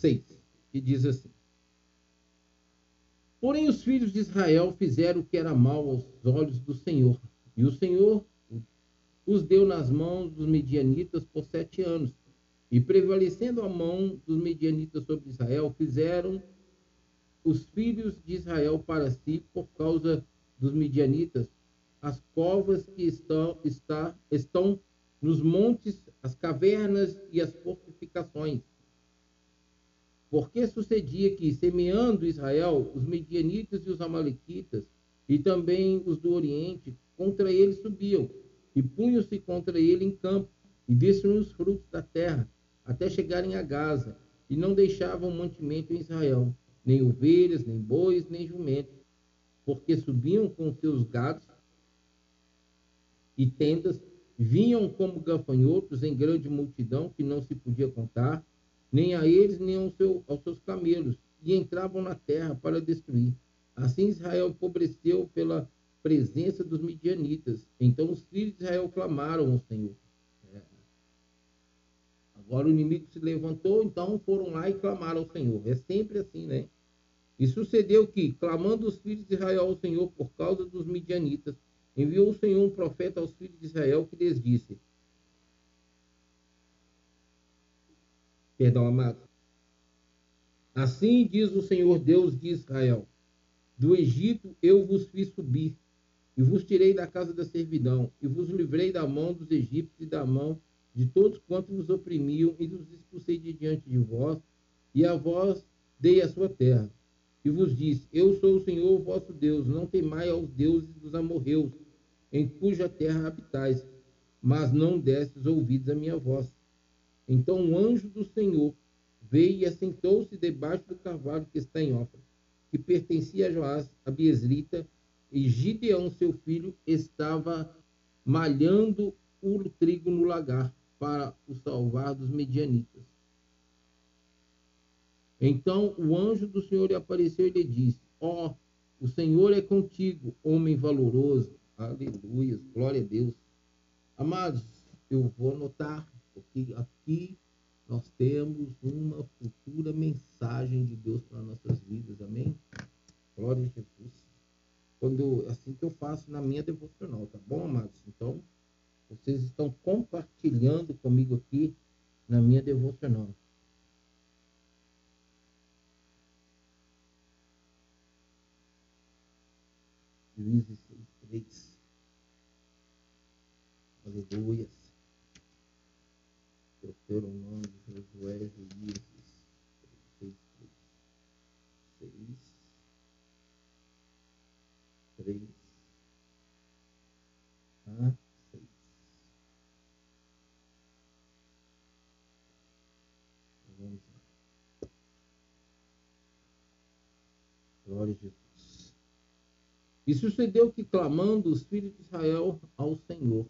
6, que diz assim: Porém, os filhos de Israel fizeram o que era mal aos olhos do Senhor, e o Senhor os deu nas mãos dos medianitas por sete anos. E prevalecendo a mão dos medianitas sobre Israel, fizeram os filhos de Israel para si, por causa dos medianitas, as covas que estão, está, estão nos montes, as cavernas e as fortificações. Porque sucedia que, semeando Israel, os medianitas e os amalequitas, e também os do Oriente, contra ele subiam, e punham-se contra ele em campo, e destruíam os frutos da terra, até chegarem a Gaza, e não deixavam mantimento em Israel, nem ovelhas, nem bois, nem jumentos, porque subiam com seus gados e tendas, vinham como gafanhotos em grande multidão que não se podia contar, nem a eles, nem ao seu, aos seus camelos, e entravam na terra para destruir. Assim Israel empobreceu pela presença dos midianitas. Então os filhos de Israel clamaram ao Senhor. É. Agora o inimigo se levantou, então foram lá e clamaram ao Senhor. É sempre assim, né? E sucedeu que, clamando os filhos de Israel ao Senhor por causa dos midianitas, enviou o Senhor um profeta aos filhos de Israel que lhes disse: Perdão, amado. Assim diz o Senhor Deus de Israel: Do Egito eu vos fiz subir, e vos tirei da casa da servidão, e vos livrei da mão dos egípcios e da mão de todos quantos vos oprimiam, e vos expulsei de diante de vós, e a vós dei a sua terra. E vos disse: Eu sou o Senhor vosso Deus, não temai aos deuses dos amorreus, em cuja terra habitais, mas não destes ouvidos à minha voz. Então o anjo do Senhor veio e assentou-se debaixo do carvalho que está em Ofra, que pertencia a Joás, a Biesrita, e Gideão, seu filho, estava malhando o trigo no lagar para o salvar dos medianitas. Então o anjo do Senhor lhe apareceu e lhe disse: Ó, oh, o Senhor é contigo, homem valoroso. Aleluia, glória a Deus. Amados, eu vou anotar porque aqui nós temos uma futura mensagem de Deus para nossas vidas, amém? Glória a Jesus. Quando, assim que eu faço na minha devocional, tá bom, amados? Então, vocês estão compartilhando comigo aqui na minha devocional. Juízes 6, 3. Aleluia. Deuteronômio, Josué, Juízes, 6, 6, 3, a 6. Vamos lá. Glória a Jesus. E sucedeu que, clamando os filhos de Israel ao Senhor,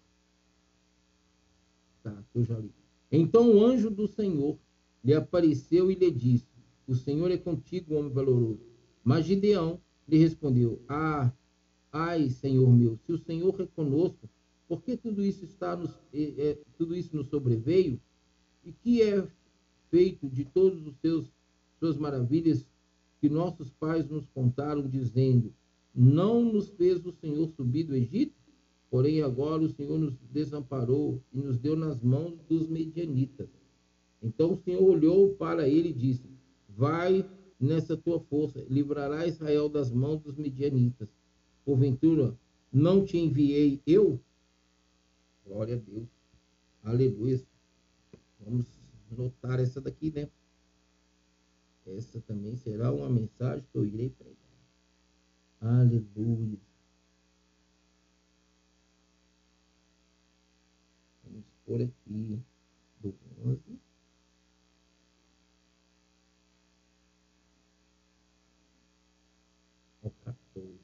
tá, eu já li. Então o anjo do Senhor lhe apareceu e lhe disse: O Senhor é contigo, homem valoroso. Mas Gideão lhe respondeu: Ah, ai, Senhor meu, se o Senhor é conosco, por que tudo isso está nos, é, é, tudo isso nos sobreveio? E que é feito de todos os seus suas maravilhas que nossos pais nos contaram, dizendo: Não nos fez o Senhor subir do Egito? Porém, agora o Senhor nos desamparou e nos deu nas mãos dos medianitas. Então o Senhor olhou para ele e disse: Vai nessa tua força, livrará Israel das mãos dos medianitas. Porventura, não te enviei eu? Glória a Deus. Aleluia. Vamos notar essa daqui, né? Essa também será uma mensagem que eu irei pregar. Aleluia. Por aqui do 11. ao 14.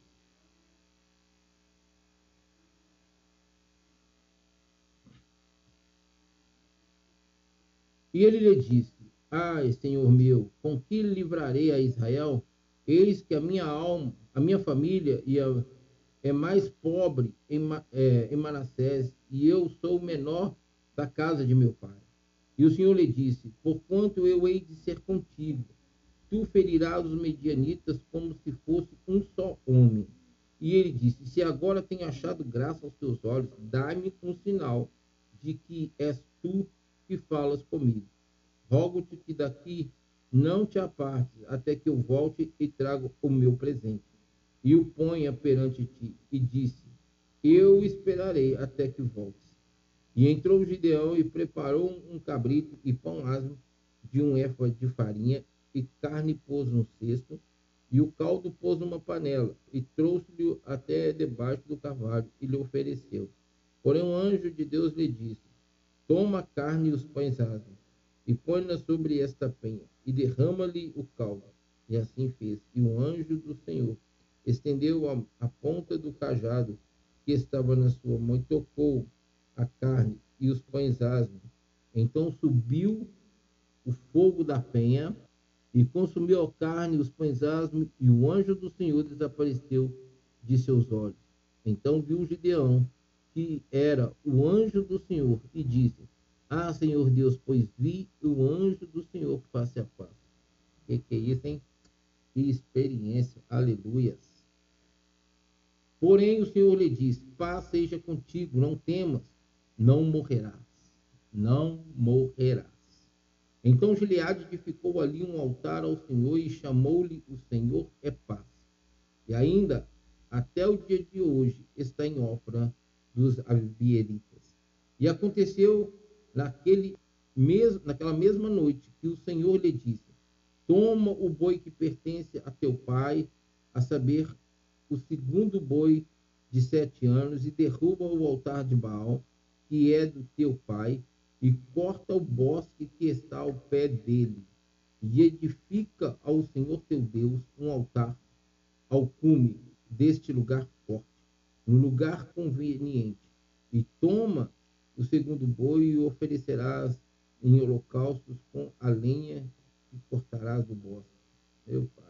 E ele lhe disse: Ai, Senhor meu, com que livrarei a Israel? Eis que a minha alma, a minha família e a, é mais pobre em, é, em Manassés, e eu sou o menor da casa de meu pai. E o Senhor lhe disse: Porquanto eu hei de ser contigo, tu ferirás os medianitas como se fosse um só homem. E ele disse: Se agora tenho achado graça aos teus olhos, dá-me um sinal de que és tu que falas comigo. Rogo-te que daqui não te apartes até que eu volte e traga o meu presente. E o ponha perante ti. E disse: Eu esperarei até que voltes. E entrou Gideão e preparou um cabrito e pão asmo de um éfa de farinha e carne pôs num cesto e o caldo pôs numa panela e trouxe-lhe até debaixo do cavalo e lhe ofereceu. Porém um anjo de Deus lhe disse: Toma a carne e os pães asmos e põe-na sobre esta penha e derrama-lhe o caldo. E assim fez. E o anjo do Senhor estendeu a, a ponta do cajado que estava na sua mão e tocou a carne e os pães asmos. Então subiu o fogo da penha e consumiu a carne e os pães asmos, e o anjo do Senhor desapareceu de seus olhos. Então viu Gideão, que era o anjo do Senhor, e disse: Ah, Senhor Deus, pois vi o anjo do Senhor face a face. O que, que é isso, hein? Que experiência, aleluias. Porém o Senhor lhe disse: Paz seja contigo, não temas, não morrerás, não morrerás. Então Gileade edificou ali um altar ao Senhor e chamou-lhe o Senhor é paz. E ainda, até o dia de hoje, está em Ofra dos Abieritas. E aconteceu naquele naquela mesma noite que o Senhor lhe disse: Toma o boi que pertence a teu pai, a saber, o segundo boi de sete anos, e derruba o altar de Baal, que é do teu pai, e corta o bosque que está ao pé dele, e edifica ao Senhor teu Deus um altar ao cume deste lugar forte, no lugar conveniente, e toma o segundo boi e o oferecerás em holocaustos com a lenha que cortarás do bosque. Meu pai.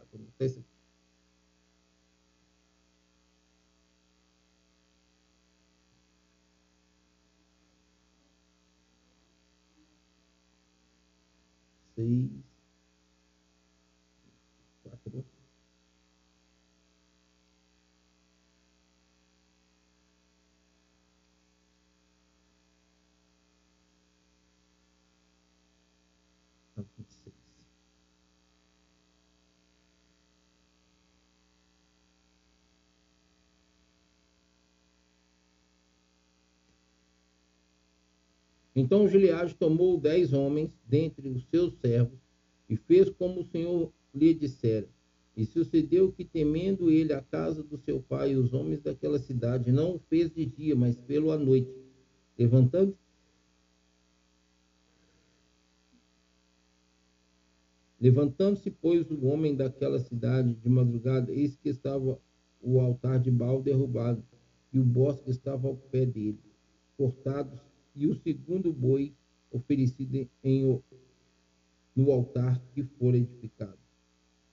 these. Então Gileade tomou dez homens dentre os seus servos e fez como o Senhor lhe dissera. E sucedeu que, temendo ele a casa do seu pai e os homens daquela cidade, não o fez de dia, mas pelo à noite. Levantando Levantando-se, pois, o homem daquela cidade de madrugada, eis que estava o altar de Baal derrubado, e o bosque estava ao pé dele, cortados e o segundo boi oferecido em, no altar que for edificado.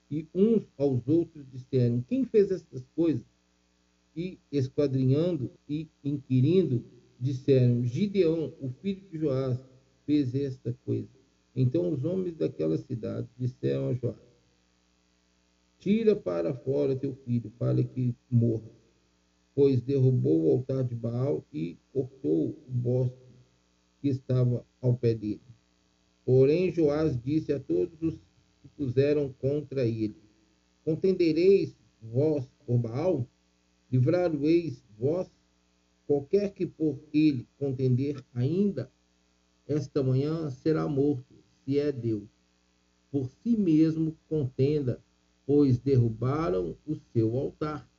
E uns aos outros disseram: Quem fez estas coisas? E esquadrinhando e inquirindo, disseram: Gideão, o filho de Joás, fez esta coisa. Então os homens daquela cidade disseram a Joás: Tira para fora teu filho, para que morra. Pois derrubou o altar de Baal e cortou o bosque que estava ao pé dele. Porém, Joás disse a todos os que puseram contra ele: Contendereis vós por Baal? Livrar-o-eis vós? Qualquer que por ele contender ainda esta manhã será morto, se é Deus. Por si mesmo contenda, pois derrubaram o seu altar.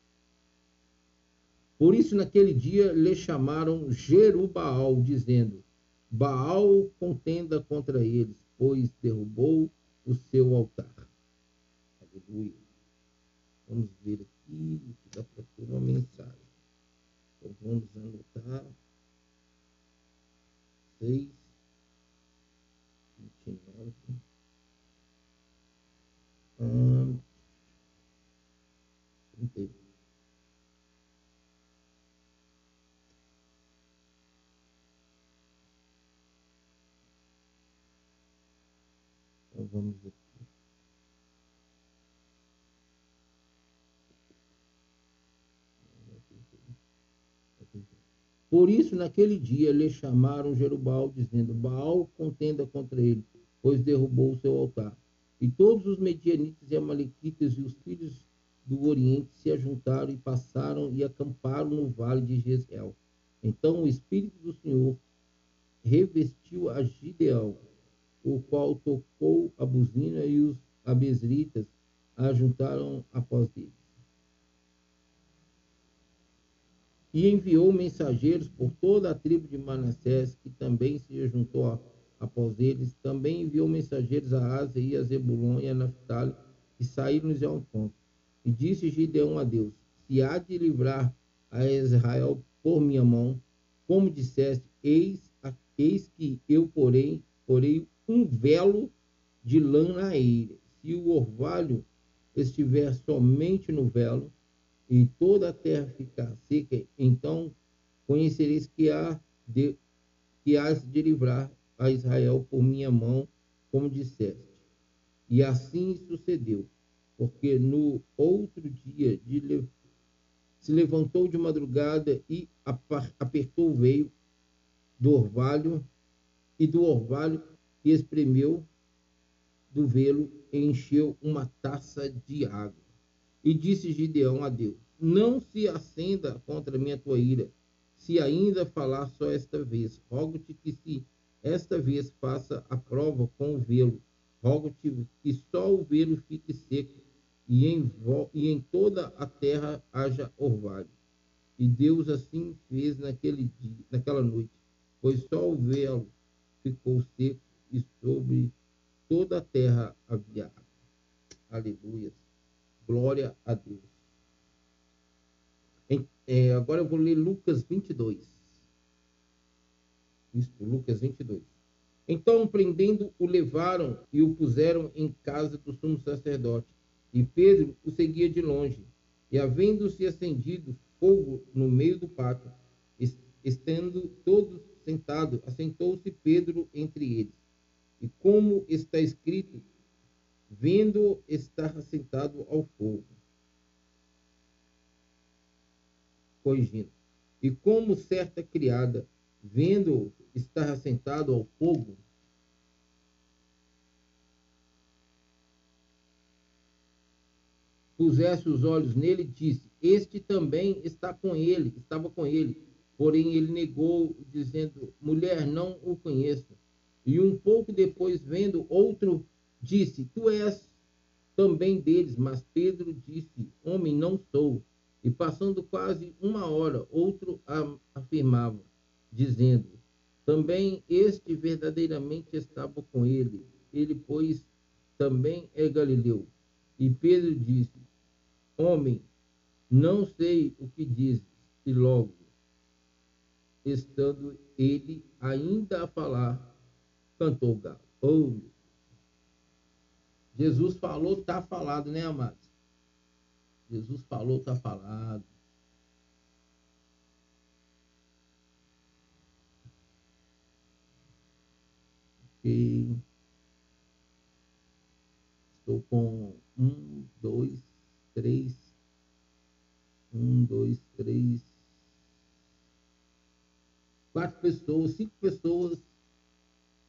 Por isso, naquele dia, lhe chamaram Jerubaal, dizendo: Baal contenda contra eles, pois derrubou o seu altar. Aleluia. Vamos ver aqui, dá para ter uma mensagem. Então vamos anotar. 6, 29. Hum, 31. Então vamos aqui. Por isso, naquele dia, lhe chamaram Jerubal, dizendo: Baal contenda contra ele, pois derrubou o seu altar. E todos os medianitas e amalequitas e os filhos do Oriente se ajuntaram e passaram e acamparam no vale de Jezreel. Então o Espírito do Senhor revestiu a Gideão, o qual tocou a buzina e os abesritas ajuntaram após eles. E enviou mensageiros por toda a tribo de Manassés, que também se juntou após eles. Também enviou mensageiros a Asa e a Zebulon e a Naphtali, que saíram-lhes ao encontro. E disse Gideão a Deus: Se há de livrar a Israel por minha mão, como disseste, eis, eis que eu porei, porei um velo de lã na eira. Se o orvalho estiver somente no velo, e toda a terra ficar seca, então conhecereis que há de, que has de livrar a Israel por minha mão, como disseste. E assim sucedeu porque no outro dia de, se levantou de madrugada e apertou o veio do orvalho e do orvalho e espremeu do velo encheu uma taça de água. E disse Gideão a Deus: Não se acenda contra minha tua ira, se ainda falar só esta vez. Rogo-te que se esta vez faça a prova com o velo. Rogo-te que só o velo fique seco e em, e em toda a terra haja orvalho. E Deus assim fez naquele dia, naquela noite, pois só o véu ficou seco e sobre toda a terra havia água. Aleluia. Glória a Deus. É, agora eu vou ler Lucas 22. Isto, Lucas 22. Então, prendendo, o levaram e o puseram em casa do sumo sacerdote e Pedro o seguia de longe. E havendo-se acendido fogo no meio do pátio, estando todos sentados, assentou-se Pedro entre eles. E como está escrito, vendo estar assentado ao fogo. Corrigindo. E como certa criada, vendo estar assentado ao fogo, pusesse os olhos nele, disse: Este também está com ele, estava com ele. Porém, ele negou, dizendo: Mulher, não o conheço. E um pouco depois, vendo outro, disse: Tu és também deles. Mas Pedro disse: Homem, não sou. E passando quase uma hora, outro afirmava, dizendo: Também este verdadeiramente estava com ele. Ele, pois, também é galileu. E Pedro disse: Homem, não sei o que dizes. E logo, estando ele ainda a falar, cantou o galo. Oh, Jesus falou, está falado, né, amados? Jesus falou, está falado. Ok. Estou com um, dois, três. Um, dois, três. Quatro pessoas, cinco pessoas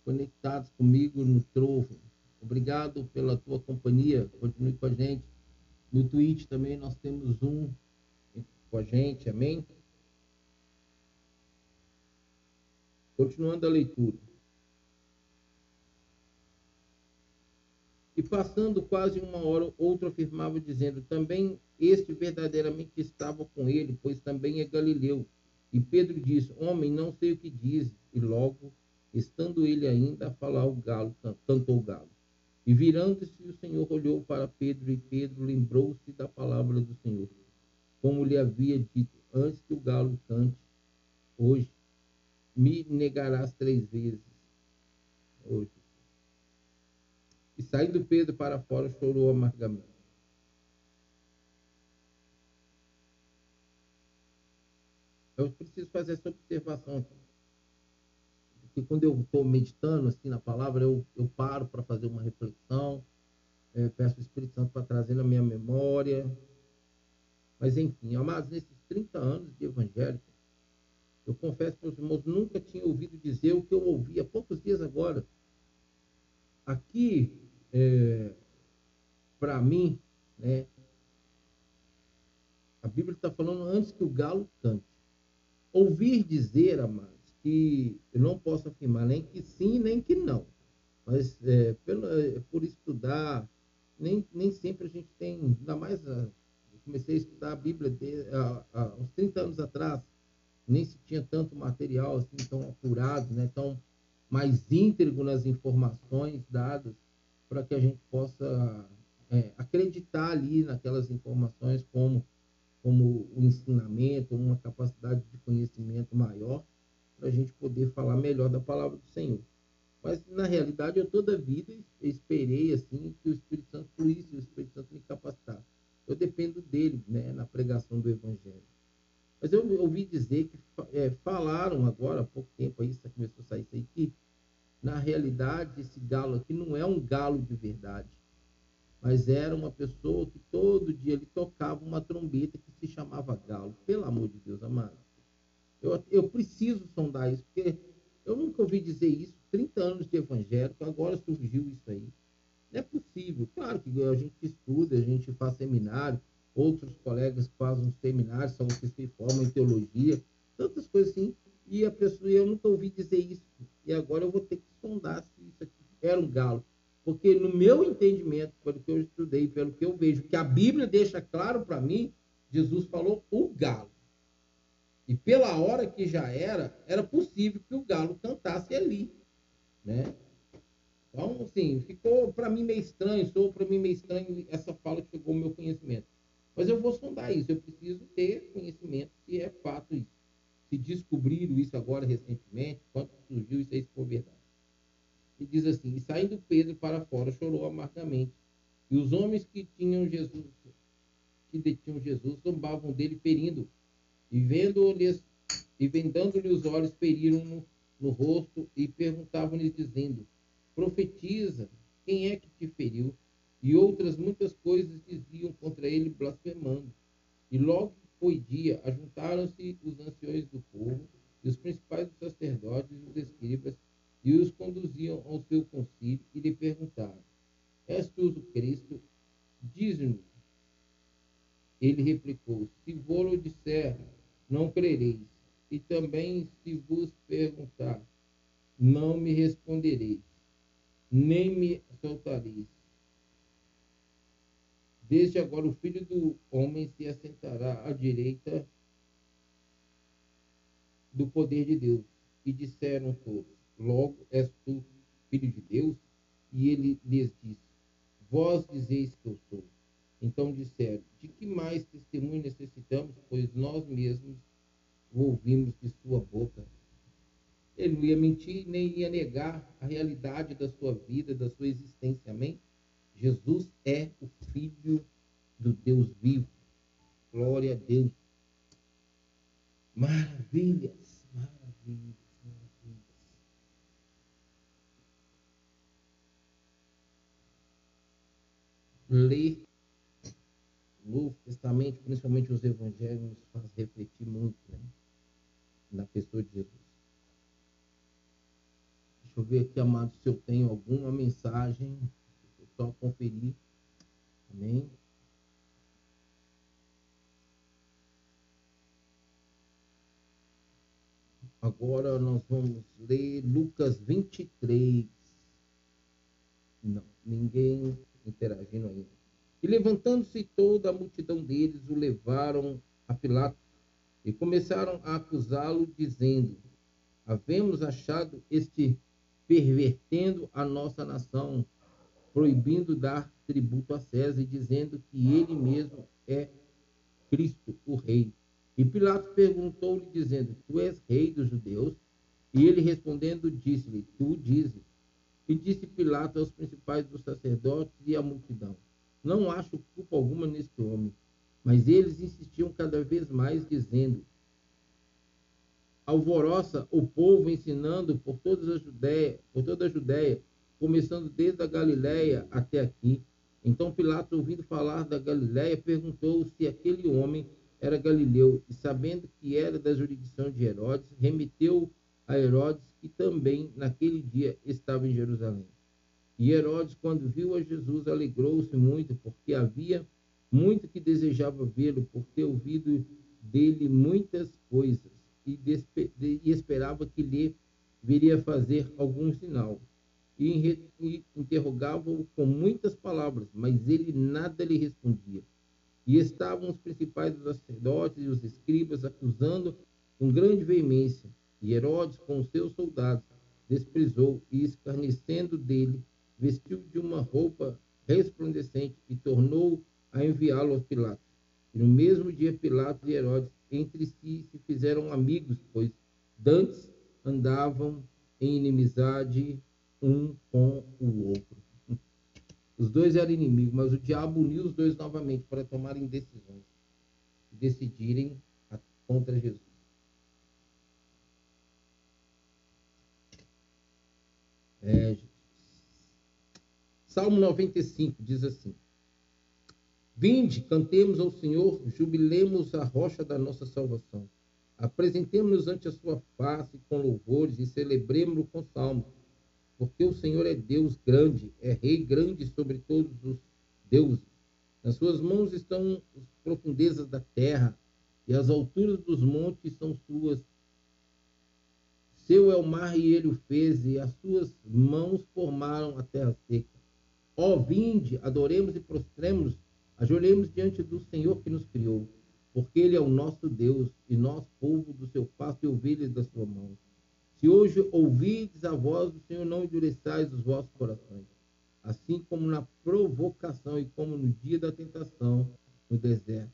conectadas comigo no Trovo. Obrigado pela tua companhia. Continue com a gente. No Twitch também nós temos um com a gente. Amém? Continuando a leitura. E passando quase uma hora, outro afirmava, dizendo: Também este verdadeiramente estava com ele, pois também é Galileu. E Pedro disse: Homem, não sei o que diz. E logo, estando ele ainda a falar, o galo cantou o galo. E virando-se, o Senhor olhou para Pedro, e Pedro lembrou-se da palavra do Senhor, como lhe havia dito: Antes que o galo cante, hoje me negarás três vezes. Hoje. E saindo Pedro para fora, chorou amargamente. Eu preciso fazer essa observação aqui. Que quando eu estou meditando assim na palavra, eu, eu paro para fazer uma reflexão, é, peço o Espírito Santo para trazer na minha memória. Mas enfim, amados, nesses 30 anos de evangélico, eu confesso para os irmãos, nunca tinha ouvido dizer o que eu ouvi há poucos dias agora. Aqui, é, para mim, né, a Bíblia está falando antes que o galo cante. Ouvir dizer, amados, que eu não posso afirmar nem que sim, nem que não. Mas é, pelo, é, por estudar, nem, nem sempre a gente tem, ainda mais, a, eu comecei a estudar a Bíblia de, a, a, uns 30 anos atrás, nem se tinha tanto material assim tão apurado, né, tão mais íntegro nas informações dadas para que a gente possa é, acreditar ali naquelas informações como como o ensinamento, uma capacidade de conhecimento maior para a gente poder falar melhor da palavra do Senhor. Mas, na realidade, eu toda a vida esperei assim que o Espírito Santo fluísse, o Espírito Santo me capacitasse. Eu dependo dele né, na pregação do Evangelho. Mas eu ouvi dizer que é, falaram agora, há pouco tempo, aí começou a sair isso aí, que na realidade esse galo aqui não é um galo de verdade, mas era uma pessoa que todo dia ele tocava uma trombeta que se chamava galo. Pelo amor de Deus, amado. Eu, eu preciso sondar isso, porque eu nunca ouvi dizer isso. 30 anos de evangélico, agora surgiu isso aí. Não é possível. Claro que a gente estuda, a gente faz seminário, outros colegas fazem seminários, são que se formam em teologia, tantas coisas assim. E a pessoa, eu nunca ouvi dizer isso. E agora eu vou ter que sondar se isso aqui era um galo. Porque no meu entendimento, pelo que eu estudei, pelo que eu vejo, que a Bíblia deixa claro para mim, Jesus falou o galo. E pela hora que já era, era possível que o galo cantasse ali, né? Então, assim, ficou para mim meio estranho, sou para mim meio estranho essa fala que chegou ao meu conhecimento. Mas eu vou sondar isso, eu preciso ter conhecimento se é fato isso. Se descobriram isso agora recentemente, quando surgiu isso aí, se for verdade. E diz assim: E saindo Pedro para fora, chorou amargamente. E os homens que tinham Jesus, que detinham Jesus, zombavam dele, ferindo e vendo-lhes e vendando-lhe os olhos, feriram no, rosto e perguntavam-lhe, dizendo: Profetiza, quem é que te feriu? E outras muitas coisas diziam contra ele, blasfemando. E logo foi dia, ajuntaram-se os anciões do povo, e os principais dos sacerdotes e os escribas, e os conduziam ao seu concílio, e lhe perguntaram: És tu o Cristo? Diz-nos. Ele replicou: Se vou-lo disser, não crereis. E também, se vos perguntar, não me respondereis, nem me soltareis. Desde agora o filho do homem se assentará à direita do poder de Deus. E disseram todos: Logo és tu filho de Deus? E ele lhes disse: Vós dizeis que eu sou. Então disseram: De que mais testemunho necessitamos, pois nós mesmos o ouvimos de sua boca? Ele não ia mentir nem ia negar a realidade da sua vida, da sua existência. Amém? Jesus é o Filho do Deus vivo. Glória a Deus. Maravilhas, maravilhas, maravilhas. Ler Novo Testamento, principalmente os evangelhos, nos faz refletir muito né? na pessoa de Jesus. Deixa eu ver aqui, amado, se eu tenho alguma mensagem. Deixa eu só conferir. Amém? Agora nós vamos ler Lucas 23. Não, ninguém interagindo ainda. E levantando-se toda a multidão deles, o levaram a Pilatos e começaram a acusá-lo, dizendo: Havemos achado este pervertendo a nossa nação, proibindo dar tributo a César e dizendo que ele mesmo é Cristo, o Rei. E Pilatos perguntou-lhe, dizendo: Tu és rei dos judeus? E ele respondendo, disse-lhe: Tu dizes. E disse Pilatos aos principais dos sacerdotes e à multidão: não acho culpa alguma neste homem. Mas eles insistiam cada vez mais, dizendo: alvoroça o povo ensinando por toda a Judéia, por toda a Judéia, começando desde a Galiléia até aqui. Então Pilatos, ouvindo falar da Galiléia, perguntou se aquele homem era galileu, e sabendo que era da jurisdição de Herodes, remeteu a Herodes, que também naquele dia estava em Jerusalém. E Herodes, quando viu a Jesus, alegrou-se muito, porque havia muito que desejava vê-lo, por ter ouvido dele muitas coisas e, e esperava que lhe viria fazer algum sinal. E, e interrogava-o com muitas palavras, mas ele nada lhe respondia. E estavam os principais dos sacerdotes e os escribas acusando com grande veemência. E Herodes, com seus soldados, desprezou e, escarnecendo dele, vestiu de uma roupa resplandecente e tornou a enviá-lo aos Pilatos. E no mesmo dia, Pilatos e Herodes entre si se fizeram amigos, pois dantes andavam em inimizade um com o outro. Os dois eram inimigos, mas o diabo uniu os dois novamente para tomarem decisões, decidirem contra Jesus. É, Salmo 95 diz assim: Vinde, cantemos ao Senhor, jubilemos a rocha da nossa salvação. Apresentemos-nos ante a sua face com louvores e celebremos-lo com salmos. Porque o Senhor é Deus grande, é Rei grande sobre todos os deuses. Nas suas mãos estão as profundezas da terra, e as alturas dos montes são suas. Seu é o mar e ele o fez, e as suas mãos formaram a terra seca. Ó, vinde, adoremos e prostremos Ajoelhemos diante do Senhor que nos criou, porque Ele é o nosso Deus e nós, povo do seu pasto e ovelhas da sua mão. Se hoje ouvides a voz do Senhor, não endureçais os vossos corações, assim como na provocação e como no dia da tentação no deserto,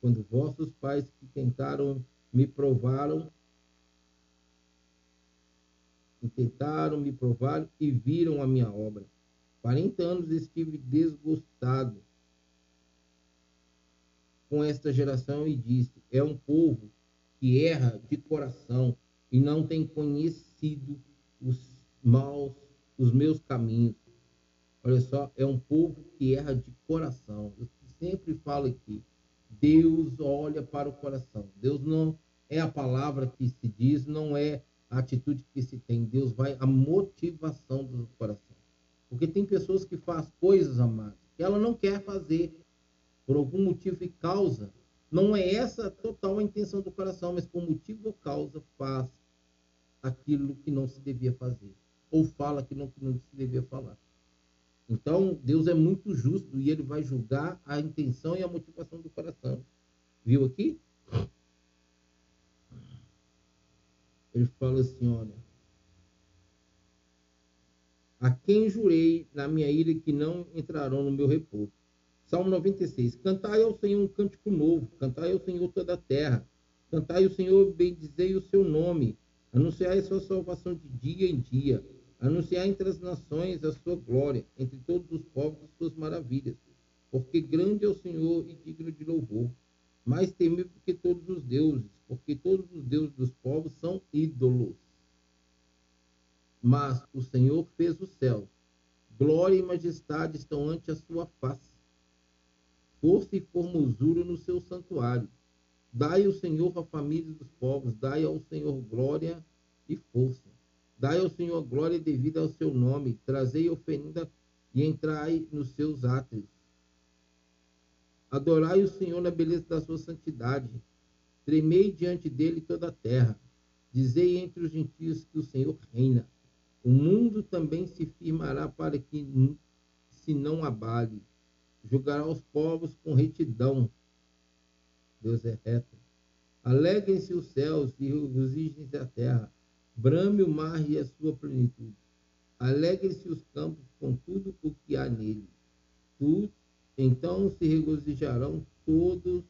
quando vossos pais que tentaram me provaram, tentaram me provar e viram a minha obra. Quarenta anos estive desgostado com esta geração e disse: É um povo que erra de coração e não tem conhecido os maus, os meus caminhos. Olha só, é um povo que erra de coração. Eu sempre falo aqui: Deus olha para o coração. Deus não é a palavra que se diz, não é a atitude que se tem. Deus vai a motivação do coração. Porque tem pessoas que fazem coisas, amadas, que ela não quer fazer, por algum motivo e causa, não é essa total a intenção do coração, mas por motivo ou causa faz aquilo que não se devia fazer, ou fala aquilo que não se devia falar. Então, Deus é muito justo e ele vai julgar a intenção e a motivação do coração. Viu aqui? Ele fala assim, olha, a quem jurei na minha ira que não entrarão no meu repouso. Salmo 96. Cantai ao Senhor um cântico novo, cantai ao Senhor toda a terra. Cantai ao Senhor, bendizei o seu nome. Anunciai a sua salvação de dia em dia. Anunciai entre as nações a sua glória, entre todos os povos as suas maravilhas. Porque grande é o Senhor e digno de louvor. Mais temível que todos os deuses, porque todos os deuses dos povos são ídolos. Mas o Senhor fez os céus. Glória e majestade estão ante a sua face força e formosura no seu santuário. Dai ao Senhor a família dos povos, dai ao Senhor glória e força. Dai ao Senhor glória devida ao seu nome, trazei oferenda e entrai nos seus átrios. Adorai o Senhor na beleza da sua santidade. Tremei diante dele toda a terra. Dizei entre os gentios que o Senhor reina. O mundo também se firmará para que se não abale julgará os povos com retidão. Deus é reto. Alegrem-se os céus e regozijem-se a terra. Brame o mar e a sua plenitude. Alegrem-se os campos com tudo o que há nele. Tu, então se regozijarão todos,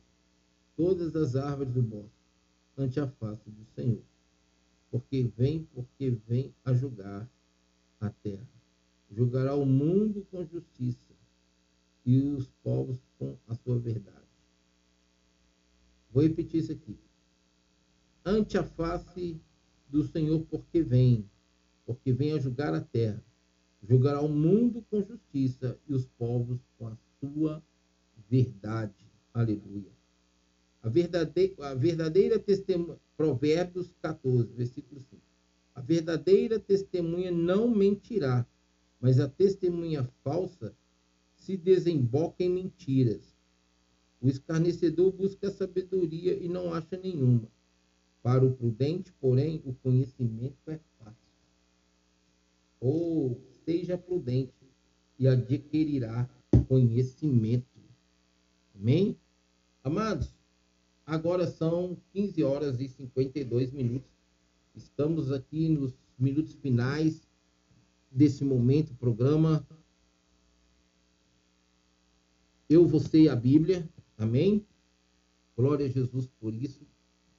todas as árvores do bosque ante a face do Senhor. Porque vem, porque vem a julgar a terra. Julgará o mundo com justiça e os povos com a sua verdade. Vou repetir isso aqui. ante a face do Senhor, porque vem, porque vem a julgar a terra. Julgará o mundo com justiça e os povos com a sua verdade. Aleluia. A verdadeira, a verdadeira testemunha, Provérbios 14, versículo 5. A verdadeira testemunha não mentirá, mas a testemunha falsa se desemboca em mentiras. O escarnecedor busca a sabedoria e não acha nenhuma. Para o prudente, porém, o conhecimento é fácil. Ou oh, seja prudente e adquirirá conhecimento. Amém? Amados, agora são 15 horas e 52 minutos. Estamos aqui nos minutos finais desse momento, programa Eu, Você e a Bíblia. Amém? Glória a Jesus por isso.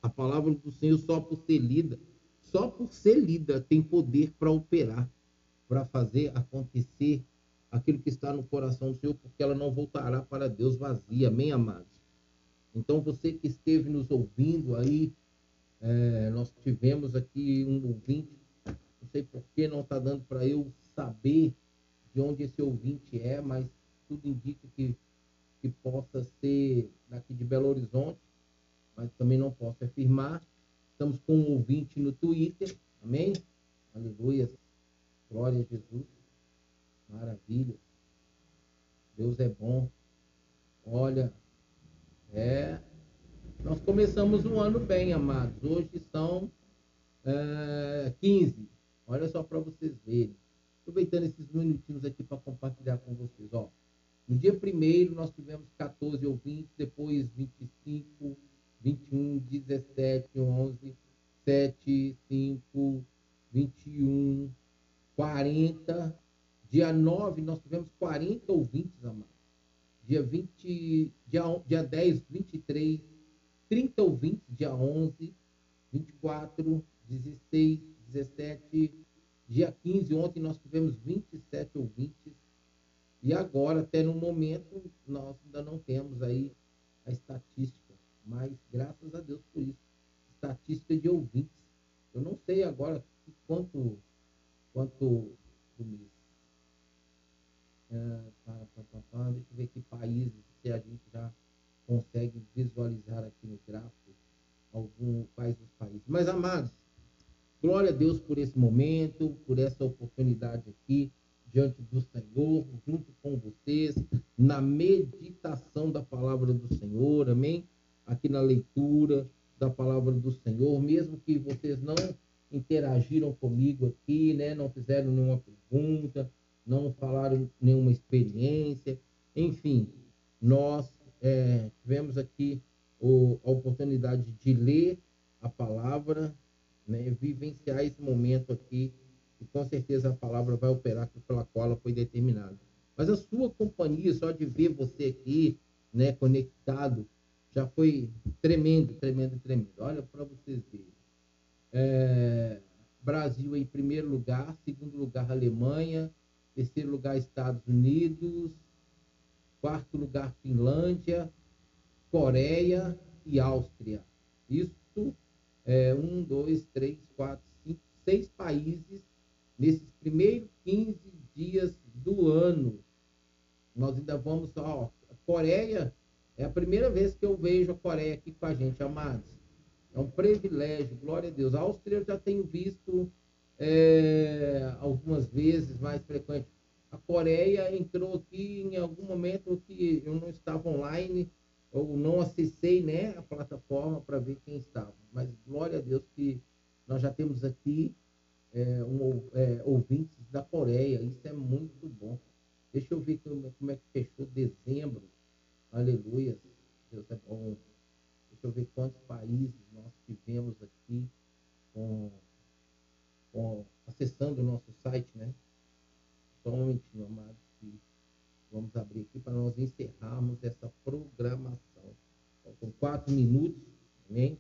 A palavra do Senhor, só por ser lida, só por ser lida, tem poder para operar, para fazer acontecer aquilo que está no coração do Senhor, porque ela não voltará para Deus vazia. Amém, amados? Então, você que esteve nos ouvindo aí, é, nós tivemos aqui um ouvinte, não sei por que não está dando para eu saber de onde esse ouvinte é, mas tudo indica que, que possa ser daqui de Belo Horizonte mas também não posso afirmar. Estamos com um ouvinte no Twitter, amém? Aleluia, glória a Jesus, maravilha. Deus é bom. Olha, é, nós começamos o ano bem, amados. Hoje são é, 15. Olha só para vocês verem. Aproveitando esses minutinhos aqui para compartilhar com vocês. Ó, no dia primeiro nós tivemos 14 ouvintes, depois 25, 21, 17, 11, 7, 5, 21, 40. Dia 9, nós tivemos 40 ouvintes, amados. Dia, 20, dia, dia 10, 23, 30 ouvintes, dia 11, 24, 16, 17, dia 15, ontem nós tivemos 27 ouvintes. E agora, até no momento, nós ainda não temos aí a estatística mas graças a Deus por isso. Estatística de ouvintes. Eu não sei agora quanto, quanto do mês. Para, para, para, deixa eu ver que países, se a gente já consegue visualizar aqui no gráfico algum, quais os países. Mas, amados, glória a Deus por esse momento, por essa oportunidade aqui diante do Senhor, junto com vocês, na meditação da palavra do Senhor, amém? aqui na leitura da palavra do Senhor, mesmo que vocês não interagiram comigo aqui, né? Não fizeram nenhuma pergunta, não falaram nenhuma experiência, enfim, nós é, tivemos aqui o, a oportunidade de ler a palavra, né? Vivenciar esse momento aqui e com certeza a palavra vai operar pela qual ela foi determinada. Mas a sua companhia, só de ver você aqui, né, conectado já foi tremendo, tremendo, tremendo. Olha para vocês verem. É, Brasil em primeiro lugar, segundo lugar Alemanha, terceiro lugar Estados Unidos, quarto lugar Finlândia, Coreia e Áustria. Isso é um, dois, três, quatro, cinco, seis países nesses primeiros 15 dias do ano. Nós vamos, ó, Coreia é a primeira vez que eu vejo a Coreia aqui com a gente, amados. É um privilégio, glória a Deus. A Áustria eu já tenho visto é, algumas vezes, mais frequente. A Coreia entrou aqui em algum momento que eu não estava online, ou não acessei né, a plataforma para ver quem estava. Mas glória a Deus que nós já temos aqui é, um, é, ouvintes da Coreia. Isso é muito bom. Deixa eu ver como, é que fechou dezembro. Aleluia. Deus é bom. Deixa eu ver quantos países nós tivemos aqui com, com, acessando o nosso site, né? Só um momentinho, amados, que vamos abrir aqui para nós encerrarmos essa programação. Faltam quatro minutos, amém?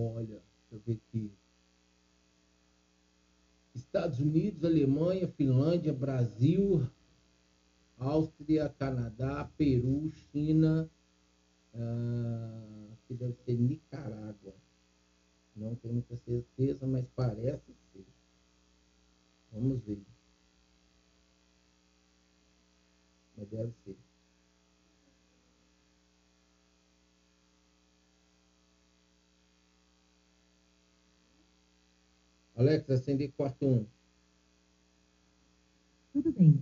Olha, deixa eu ver aqui. Estados Unidos, Alemanha, Finlândia, Brasil, Áustria, Canadá, Peru, China, ah, que deve ser Nicarágua. Não tenho muita certeza, mas parece ser. Vamos ver. Mas deve ser. Alex, acender quarto 1. Um. Tudo bem.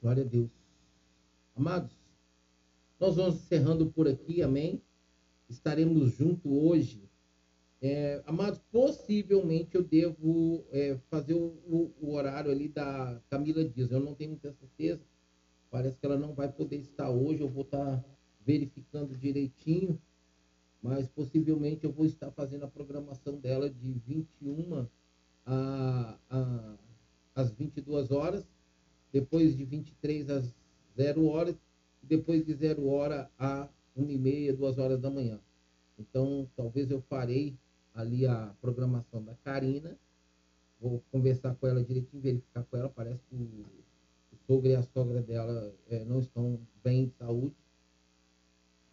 Glória a Deus. Amados, nós vamos encerrando por aqui, amém? Estaremos juntos hoje. É, amados, possivelmente eu devo é, fazer o, o, o, horário ali da Camila Dias. Eu não tenho muita certeza. Parece que ela não vai poder estar hoje. Eu vou estar verificando direitinho, mas possivelmente eu vou estar fazendo a programação dela de 21 a, a, às 22 horas, depois de 23 às 0 horas, depois de 0 hora a 1 e meia, 2 horas da manhã. Então, talvez eu farei ali a programação da Karina, vou conversar com ela direitinho, verificar com ela, parece que o, o sogro e a sogra dela é, não estão bem de saúde,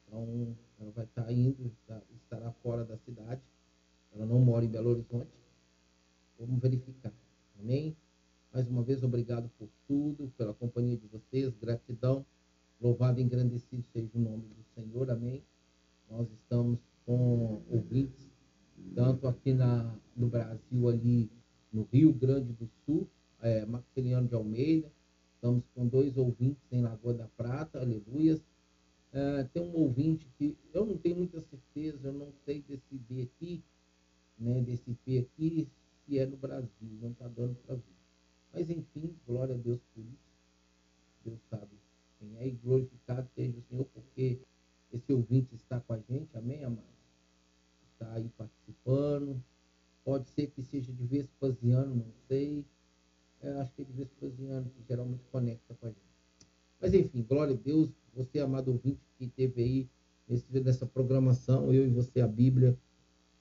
então, ela vai estar indo, estará fora da cidade. Ela não mora em Belo Horizonte. Vamos verificar. Amém? Mais uma vez, obrigado por tudo, pela companhia de vocês. Gratidão. Louvado e engrandecido seja o nome do Senhor. Amém? Nós estamos com ouvintes, tanto aqui na, no Brasil, ali no Rio Grande do Sul, é, Maximiliano de Almeida. Estamos com dois ouvintes em Lagoa da Prata, aleluias Uh, tem um ouvinte que eu não tenho muita certeza, eu não sei decidir aqui, né, IP aqui, se é no Brasil, não está dando para ver. Mas enfim, glória a Deus por isso. Deus sabe quem é, e glorificado seja o Senhor, porque esse ouvinte está com a gente, amém, amado? Está aí participando. Pode ser que seja de Vespasiano, não sei. Eu acho que é de Vespasiano, que geralmente conecta com a gente. Mas enfim, glória a Deus, você, amado ouvinte, que teve aí nesse, nessa programação, eu e você, a Bíblia,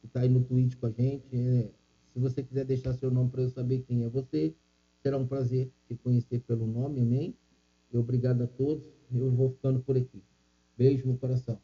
que está aí no Twitch com a gente. É, se você quiser deixar seu nome para eu saber quem é você, será um prazer te conhecer pelo nome, amém? E obrigado a todos. Eu vou ficando por aqui. Beijo no coração.